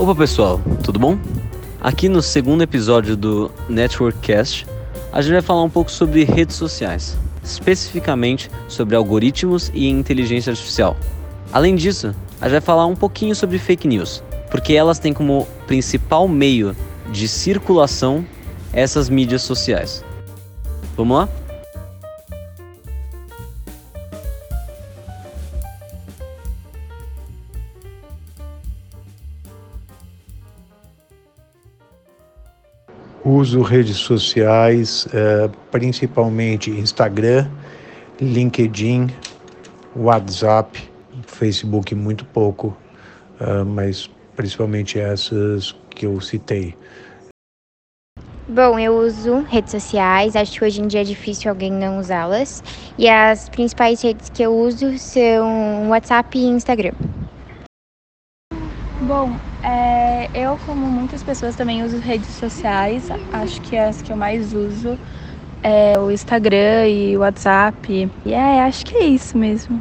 Opa pessoal, tudo bom? Aqui no segundo episódio do Networkcast, a gente vai falar um pouco sobre redes sociais, especificamente sobre algoritmos e inteligência artificial. Além disso, a gente vai falar um pouquinho sobre fake news, porque elas têm como principal meio de circulação essas mídias sociais. Vamos lá? Uso redes sociais, uh, principalmente Instagram, LinkedIn, WhatsApp, Facebook muito pouco, uh, mas principalmente essas que eu citei. Bom, eu uso redes sociais, acho que hoje em dia é difícil alguém não usá-las. E as principais redes que eu uso são WhatsApp e Instagram. Bom, é, eu, como muitas pessoas, também uso redes sociais. Acho que as que eu mais uso é o Instagram e o WhatsApp. E é, acho que é isso mesmo.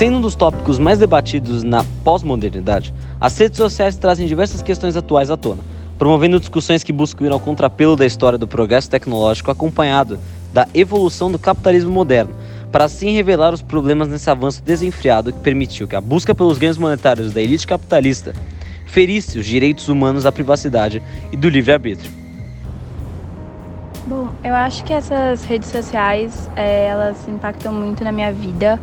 Sendo um dos tópicos mais debatidos na pós-modernidade, as redes sociais trazem diversas questões atuais à tona, promovendo discussões que buscam ir ao contrapelo da história do progresso tecnológico acompanhado da evolução do capitalismo moderno, para assim revelar os problemas nesse avanço desenfreado que permitiu que a busca pelos ganhos monetários da elite capitalista ferisse os direitos humanos à privacidade e do livre-arbítrio. Bom, eu acho que essas redes sociais, é, elas impactam muito na minha vida,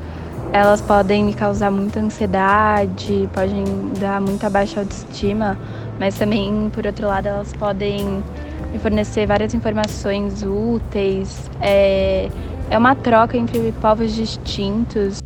elas podem me causar muita ansiedade, podem dar muita baixa autoestima, mas também, por outro lado, elas podem me fornecer várias informações úteis. É, é uma troca entre povos distintos.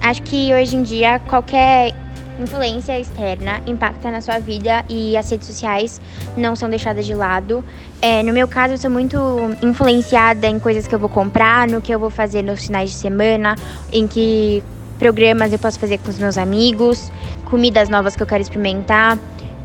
Acho que hoje em dia qualquer influência externa impacta na sua vida e as redes sociais não são deixadas de lado. É, no meu caso, eu sou muito influenciada em coisas que eu vou comprar, no que eu vou fazer nos finais de semana, em que programas eu posso fazer com os meus amigos, comidas novas que eu quero experimentar,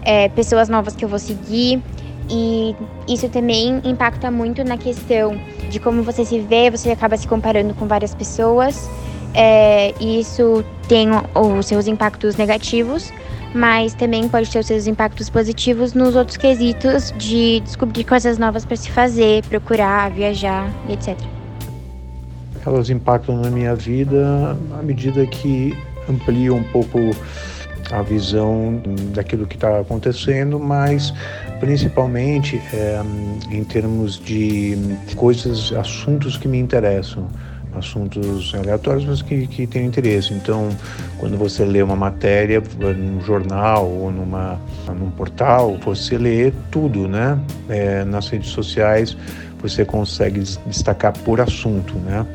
é, pessoas novas que eu vou seguir. E isso também impacta muito na questão de como você se vê, você acaba se comparando com várias pessoas. É, isso tem os seus impactos negativos, mas também pode ter os seus impactos positivos nos outros quesitos de descobrir coisas novas para se fazer, procurar, viajar, etc. Elas impactam na minha vida à medida que ampliam um pouco a visão daquilo que está acontecendo, mas principalmente é, em termos de coisas, assuntos que me interessam assuntos aleatórios, mas que, que têm interesse. Então, quando você lê uma matéria num jornal ou numa, num portal, você lê tudo, né? É, nas redes sociais, você consegue destacar por assunto, né?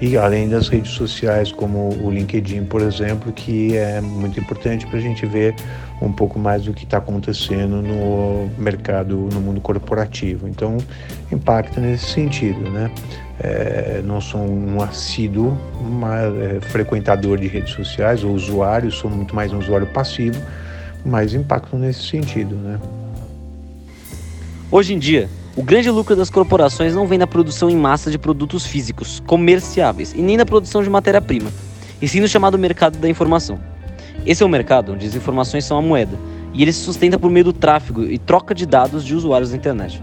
E além das redes sociais, como o LinkedIn, por exemplo, que é muito importante para a gente ver um pouco mais do que está acontecendo no mercado, no mundo corporativo. Então, impacta nesse sentido, né? É, não sou um assíduo uma, é, frequentador de redes sociais ou usuário, sou muito mais um usuário passivo, mas impactam nesse sentido, né? Hoje em dia, o grande lucro das corporações não vem da produção em massa de produtos físicos, comerciáveis, e nem da produção de matéria-prima, e sim no chamado mercado da informação. Esse é o mercado onde as informações são a moeda, e ele se sustenta por meio do tráfego e troca de dados de usuários da internet.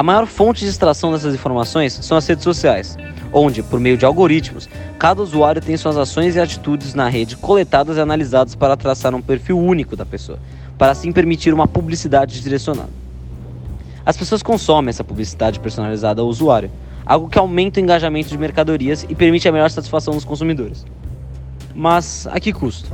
A maior fonte de extração dessas informações são as redes sociais, onde, por meio de algoritmos, cada usuário tem suas ações e atitudes na rede coletadas e analisadas para traçar um perfil único da pessoa, para assim permitir uma publicidade direcionada. As pessoas consomem essa publicidade personalizada ao usuário, algo que aumenta o engajamento de mercadorias e permite a melhor satisfação dos consumidores. Mas a que custo?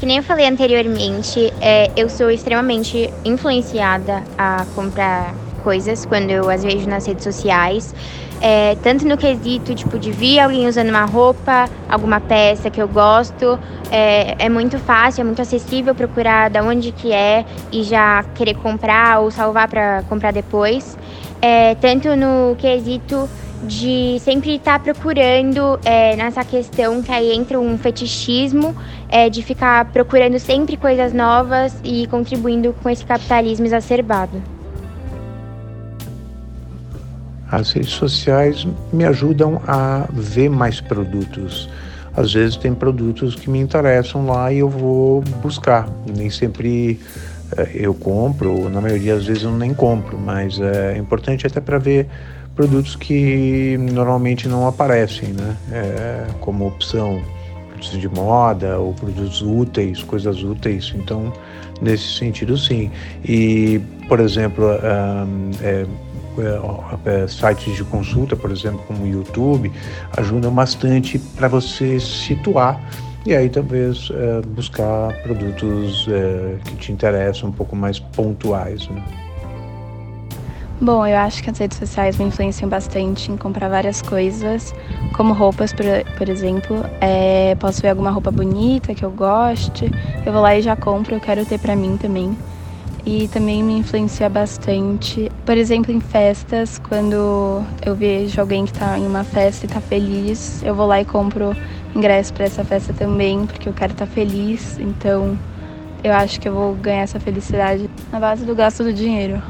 Que nem eu falei anteriormente, é, eu sou extremamente influenciada a comprar coisas quando eu as vejo nas redes sociais. É, tanto no quesito tipo de ver alguém usando uma roupa, alguma peça que eu gosto, é, é, muito fácil, é muito acessível procurar da onde que é e já querer comprar ou salvar para comprar depois. É, tanto no quesito de sempre estar tá procurando é, nessa questão que aí entra um fetichismo, é, de ficar procurando sempre coisas novas e contribuindo com esse capitalismo exacerbado. As redes sociais me ajudam a ver mais produtos. Às vezes tem produtos que me interessam lá e eu vou buscar. Nem sempre eu compro, na maioria das vezes eu nem compro, mas é importante até para ver produtos que normalmente não aparecem, né? É, como opção, produtos de moda ou produtos úteis, coisas úteis. Então, nesse sentido, sim. E, por exemplo, um, é, é, sites de consulta, por exemplo, como o YouTube, ajudam bastante para você situar e aí talvez é, buscar produtos é, que te interessam um pouco mais pontuais. Né? Bom, eu acho que as redes sociais me influenciam bastante em comprar várias coisas, como roupas, por, por exemplo. É, posso ver alguma roupa bonita que eu goste, eu vou lá e já compro, eu quero ter pra mim também. E também me influencia bastante, por exemplo, em festas, quando eu vejo alguém que tá em uma festa e tá feliz, eu vou lá e compro ingresso para essa festa também, porque eu quero estar tá feliz. Então, eu acho que eu vou ganhar essa felicidade na base do gasto do dinheiro.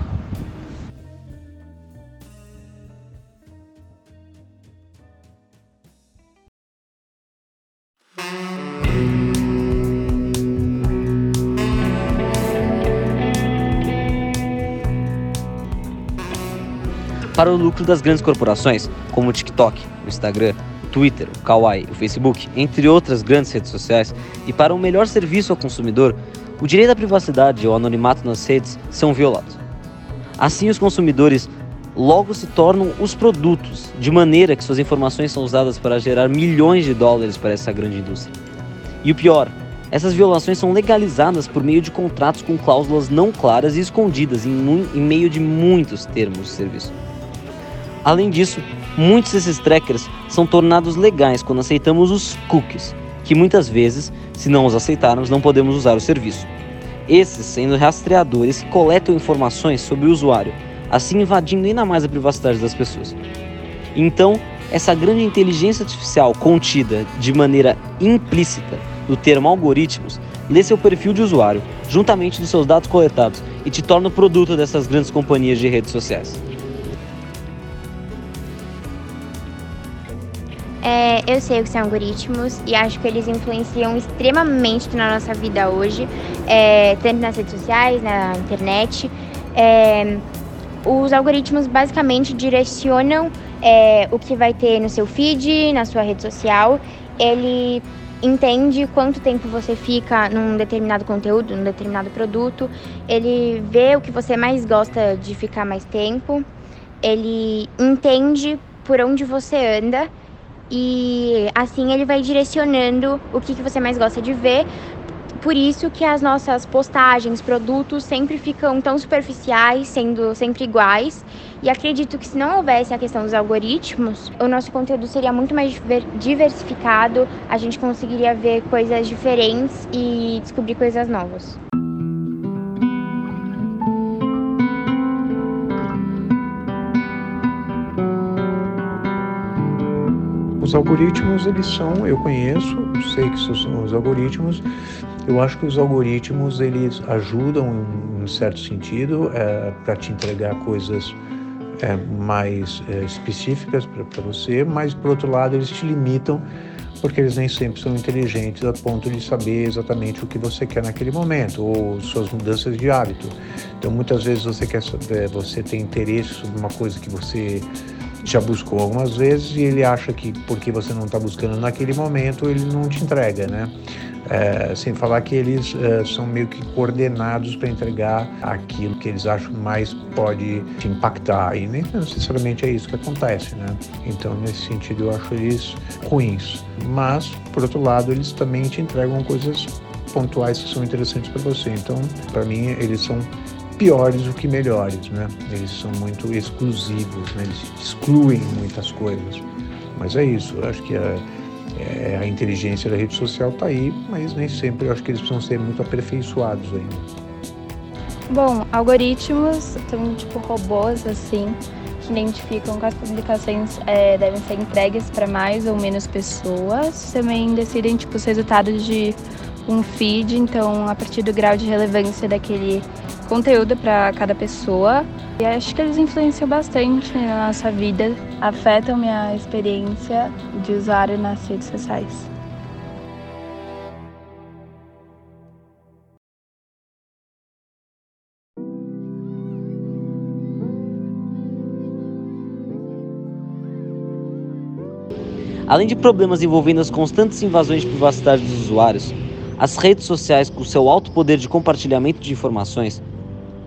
para o lucro das grandes corporações, como o TikTok, o Instagram, Twitter, o Kawaii, o Facebook, entre outras grandes redes sociais, e para um melhor serviço ao consumidor, o direito à privacidade e ao anonimato nas redes são violados. Assim, os consumidores logo se tornam os produtos, de maneira que suas informações são usadas para gerar milhões de dólares para essa grande indústria. E o pior, essas violações são legalizadas por meio de contratos com cláusulas não claras e escondidas em, em meio de muitos termos de serviço. Além disso, muitos desses trackers são tornados legais quando aceitamos os cookies, que muitas vezes, se não os aceitarmos, não podemos usar o serviço. Esses sendo rastreadores que coletam informações sobre o usuário, assim invadindo ainda mais a privacidade das pessoas. Então, essa grande inteligência artificial contida de maneira implícita no termo algoritmos lê seu perfil de usuário, juntamente dos seus dados coletados, e te torna o produto dessas grandes companhias de redes sociais. É, eu sei o que são algoritmos e acho que eles influenciam extremamente na nossa vida hoje, é, tanto nas redes sociais, na internet. É, os algoritmos basicamente direcionam é, o que vai ter no seu feed, na sua rede social. Ele entende quanto tempo você fica num determinado conteúdo, num determinado produto. Ele vê o que você mais gosta de ficar mais tempo. Ele entende por onde você anda e assim ele vai direcionando o que, que você mais gosta de ver. Por isso que as nossas postagens, produtos sempre ficam tão superficiais, sendo sempre iguais. E acredito que se não houvesse a questão dos algoritmos, o nosso conteúdo seria muito mais diversificado, a gente conseguiria ver coisas diferentes e descobrir coisas novas. Os algoritmos, eles são, eu conheço, sei que são os algoritmos. Eu acho que os algoritmos, eles ajudam em certo sentido é, para te entregar coisas é, mais é, específicas para você, mas por outro lado eles te limitam porque eles nem sempre são inteligentes a ponto de saber exatamente o que você quer naquele momento ou suas mudanças de hábito. Então muitas vezes você quer você tem interesse sobre uma coisa que você já buscou algumas vezes e ele acha que porque você não está buscando naquele momento ele não te entrega, né? É, sem falar que eles é, são meio que coordenados para entregar aquilo que eles acham mais pode te impactar e nem necessariamente é isso que acontece, né? Então nesse sentido eu acho eles ruins, mas por outro lado eles também te entregam coisas pontuais que são interessantes para você. Então para mim eles são piores do que melhores, né? Eles são muito exclusivos, né? eles excluem muitas coisas. Mas é isso, eu acho que a, é, a inteligência da rede social está aí, mas nem sempre eu acho que eles precisam ser muito aperfeiçoados ainda. Bom, algoritmos são tipo robôs assim se identificam as publicações é, devem ser entregues para mais ou menos pessoas. Também decidem tipo, os resultados de um feed, então a partir do grau de relevância daquele conteúdo para cada pessoa. E acho que eles influenciam bastante na nossa vida, afetam minha experiência de usuário nas redes sociais. Além de problemas envolvendo as constantes invasões de privacidade dos usuários, as redes sociais, com seu alto poder de compartilhamento de informações,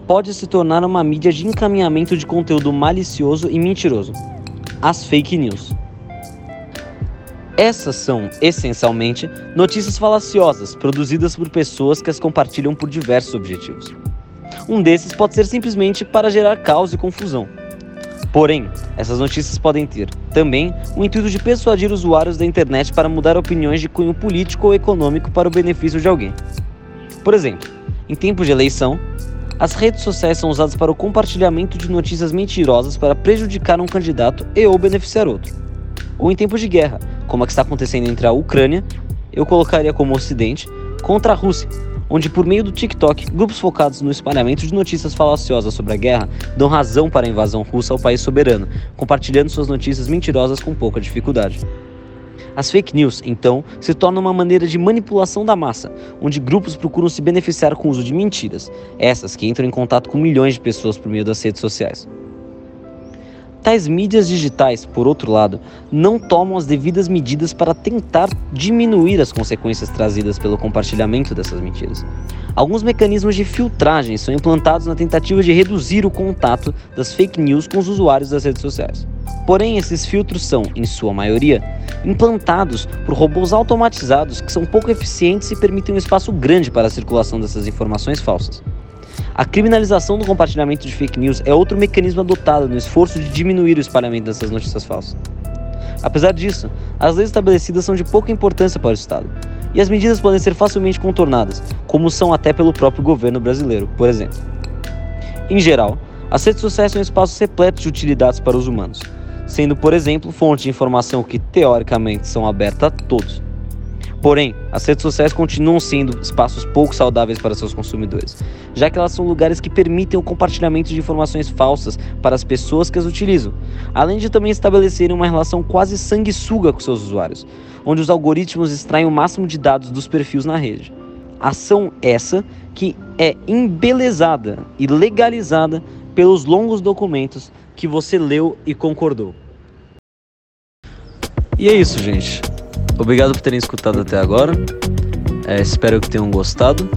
pode se tornar uma mídia de encaminhamento de conteúdo malicioso e mentiroso, as fake news. Essas são, essencialmente, notícias falaciosas produzidas por pessoas que as compartilham por diversos objetivos. Um desses pode ser simplesmente para gerar caos e confusão Porém, essas notícias podem ter também o intuito de persuadir usuários da internet para mudar opiniões de cunho político ou econômico para o benefício de alguém. Por exemplo, em tempos de eleição, as redes sociais são usadas para o compartilhamento de notícias mentirosas para prejudicar um candidato e ou beneficiar outro. Ou em tempos de guerra, como a que está acontecendo entre a Ucrânia, eu colocaria como Ocidente, contra a Rússia, onde, por meio do TikTok, grupos focados no espalhamento de notícias falaciosas sobre a guerra dão razão para a invasão russa ao país soberano, compartilhando suas notícias mentirosas com pouca dificuldade. As fake news, então, se tornam uma maneira de manipulação da massa, onde grupos procuram se beneficiar com o uso de mentiras, essas que entram em contato com milhões de pessoas por meio das redes sociais. Tais mídias digitais, por outro lado, não tomam as devidas medidas para tentar diminuir as consequências trazidas pelo compartilhamento dessas mentiras. Alguns mecanismos de filtragem são implantados na tentativa de reduzir o contato das fake news com os usuários das redes sociais. Porém, esses filtros são, em sua maioria, implantados por robôs automatizados que são pouco eficientes e permitem um espaço grande para a circulação dessas informações falsas. A criminalização do compartilhamento de fake news é outro mecanismo adotado no esforço de diminuir o espalhamento dessas notícias falsas. Apesar disso, as leis estabelecidas são de pouca importância para o Estado, e as medidas podem ser facilmente contornadas, como são até pelo próprio governo brasileiro, por exemplo. Em geral, as redes sociais são espaços repletos de utilidades para os humanos, sendo, por exemplo, fonte de informação que teoricamente são abertas a todos. Porém, as redes sociais continuam sendo espaços pouco saudáveis para seus consumidores, já que elas são lugares que permitem o compartilhamento de informações falsas para as pessoas que as utilizam, além de também estabelecerem uma relação quase sanguessuga com seus usuários, onde os algoritmos extraem o máximo de dados dos perfis na rede. Ação essa que é embelezada e legalizada pelos longos documentos que você leu e concordou. E é isso, gente. Obrigado por terem escutado até agora. É, espero que tenham gostado.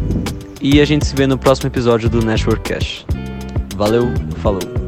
E a gente se vê no próximo episódio do Network Cash. Valeu, falou.